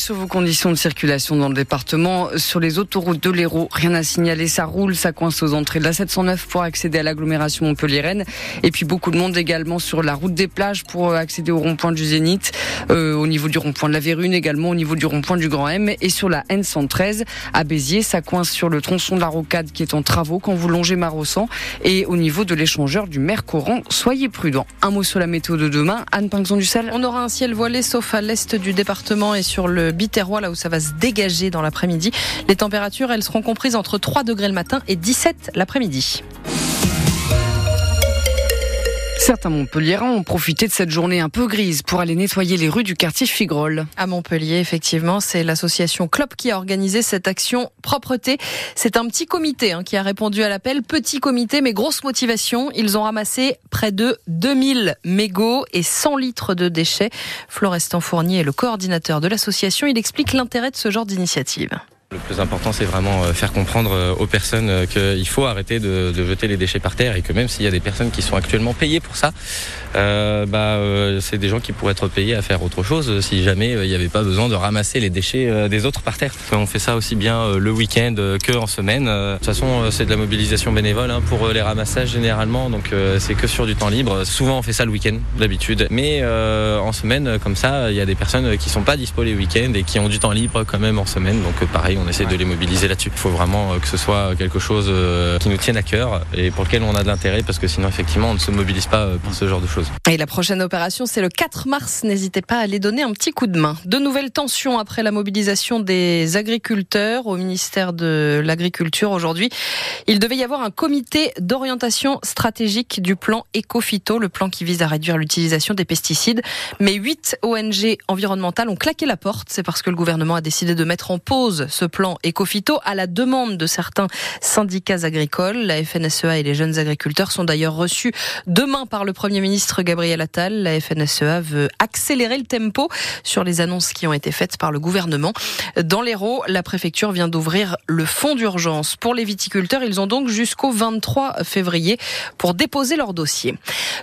sur vos conditions de circulation dans le département. Sur les autoroutes de l'Hérault, rien à signaler, ça roule, ça coince aux entrées de la 709 pour accéder à l'agglomération Montpellier-Rennes. Et puis beaucoup de monde également sur la route des plages pour accéder au rond-point du Zénith, euh, au niveau du rond-point de la Vérune, également au niveau du rond-point du Grand M. Et sur la N113 à Béziers, ça coince sur le tronçon de la rocade qui est en travaux quand vous longez Marossan. Et au niveau de l'échangeur du Mercoran, soyez prudents. Un mot sur la météo de demain. Anne Pinxon du. On aura un ciel voilé sauf à l'est du département et sur le Biterrois, là où ça va se dégager dans l'après-midi. Les températures, elles seront comprises entre 3 degrés le matin et 17 l'après-midi. Certains Montpelliérains ont profité de cette journée un peu grise pour aller nettoyer les rues du quartier Figrol. À Montpellier, effectivement, c'est l'association CLOP qui a organisé cette action propreté. C'est un petit comité hein, qui a répondu à l'appel. Petit comité, mais grosse motivation. Ils ont ramassé près de 2000 mégots et 100 litres de déchets. Florestan Fournier est le coordinateur de l'association. Il explique l'intérêt de ce genre d'initiative. Le plus important, c'est vraiment euh, faire comprendre euh, aux personnes euh, qu'il faut arrêter de, jeter les déchets par terre et que même s'il y a des personnes qui sont actuellement payées pour ça, bah, c'est des gens qui pourraient être payés à faire autre chose si jamais il n'y avait pas besoin de ramasser les déchets des autres par terre. On fait ça aussi bien le week-end que en semaine. De toute façon, c'est de la mobilisation bénévole hein, pour les ramassages généralement, donc c'est que sur du temps libre. Souvent, on fait ça le week-end d'habitude, mais en semaine, comme ça, il y a des personnes qui sont pas dispo les week-ends et qui ont du temps libre quand même en semaine, donc pareil on essaie de les mobiliser là-dessus. Il faut vraiment euh, que ce soit quelque chose euh, qui nous tienne à cœur et pour lequel on a de l'intérêt parce que sinon effectivement on ne se mobilise pas euh, pour ce genre de choses. Et la prochaine opération c'est le 4 mars, n'hésitez pas à aller donner un petit coup de main. De nouvelles tensions après la mobilisation des agriculteurs au ministère de l'Agriculture aujourd'hui. Il devait y avoir un comité d'orientation stratégique du plan Ecofito, le plan qui vise à réduire l'utilisation des pesticides. Mais huit ONG environnementales ont claqué la porte. C'est parce que le gouvernement a décidé de mettre en pause ce plan Ecofito à la demande de certains syndicats agricoles. La FNSEA et les jeunes agriculteurs sont d'ailleurs reçus demain par le Premier ministre Gabriel Attal. La FNSEA veut accélérer le tempo sur les annonces qui ont été faites par le gouvernement. Dans l'Hérault, la préfecture vient d'ouvrir le fonds d'urgence pour les viticulteurs. Ils ont donc jusqu'au 23 février pour déposer leur dossier.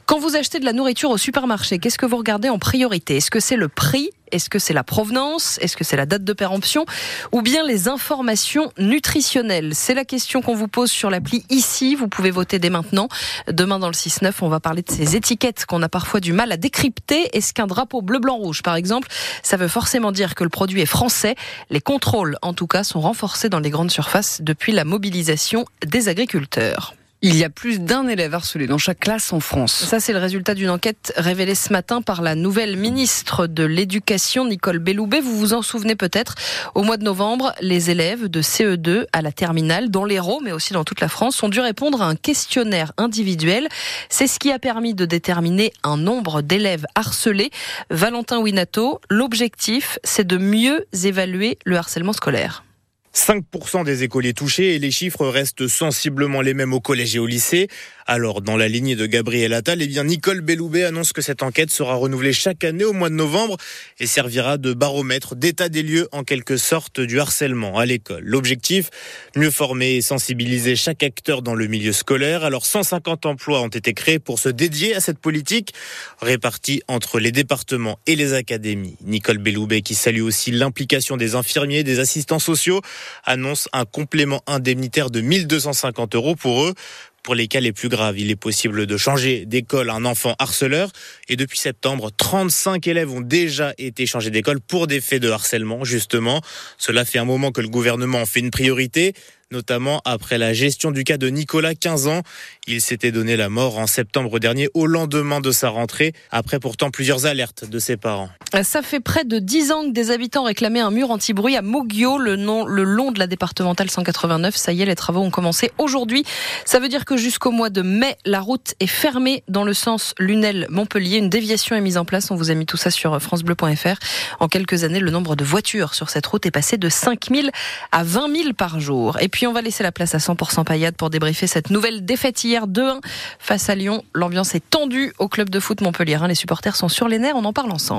Quand vous achetez de la nourriture au supermarché, qu'est-ce que vous regardez en priorité? Est-ce que c'est le prix est-ce que c'est la provenance? Est-ce que c'est la date de péremption? Ou bien les informations nutritionnelles? C'est la question qu'on vous pose sur l'appli ici. Vous pouvez voter dès maintenant. Demain dans le 6-9, on va parler de ces étiquettes qu'on a parfois du mal à décrypter. Est-ce qu'un drapeau bleu-blanc-rouge, par exemple, ça veut forcément dire que le produit est français? Les contrôles, en tout cas, sont renforcés dans les grandes surfaces depuis la mobilisation des agriculteurs. Il y a plus d'un élève harcelé dans chaque classe en France. Ça, c'est le résultat d'une enquête révélée ce matin par la nouvelle ministre de l'Éducation, Nicole Belloubet. Vous vous en souvenez peut-être. Au mois de novembre, les élèves de CE2 à la terminale, dans l'Hérault, mais aussi dans toute la France, ont dû répondre à un questionnaire individuel. C'est ce qui a permis de déterminer un nombre d'élèves harcelés. Valentin Winato, l'objectif, c'est de mieux évaluer le harcèlement scolaire. 5% des écoliers touchés et les chiffres restent sensiblement les mêmes au collège et au lycée. Alors, dans la lignée de Gabriel Attal, eh bien, Nicole Belloubet annonce que cette enquête sera renouvelée chaque année au mois de novembre et servira de baromètre d'état des lieux en quelque sorte du harcèlement à l'école. L'objectif, mieux former et sensibiliser chaque acteur dans le milieu scolaire. Alors, 150 emplois ont été créés pour se dédier à cette politique, répartis entre les départements et les académies. Nicole Belloubet, qui salue aussi l'implication des infirmiers, des assistants sociaux, annonce un complément indemnitaire de 1250 euros pour eux. Pour les cas les plus graves, il est possible de changer d'école un enfant harceleur. Et depuis septembre, 35 élèves ont déjà été changés d'école pour des faits de harcèlement, justement. Cela fait un moment que le gouvernement en fait une priorité notamment après la gestion du cas de Nicolas, 15 ans. Il s'était donné la mort en septembre dernier au lendemain de sa rentrée, après pourtant plusieurs alertes de ses parents. Ça fait près de 10 ans que des habitants réclamaient un mur anti-bruit à Moguio, le, nom, le long de la départementale 189. Ça y est, les travaux ont commencé aujourd'hui. Ça veut dire que jusqu'au mois de mai, la route est fermée dans le sens Lunel-Montpellier. Une déviation est mise en place. On vous a mis tout ça sur francebleu.fr. En quelques années, le nombre de voitures sur cette route est passé de 5 000 à 20 000 par jour. Et puis on va laisser la place à 100% paillade pour débriefer cette nouvelle défaite hier 2-1 face à Lyon. L'ambiance est tendue au club de foot Montpellier. Les supporters sont sur les nerfs, on en parle ensemble.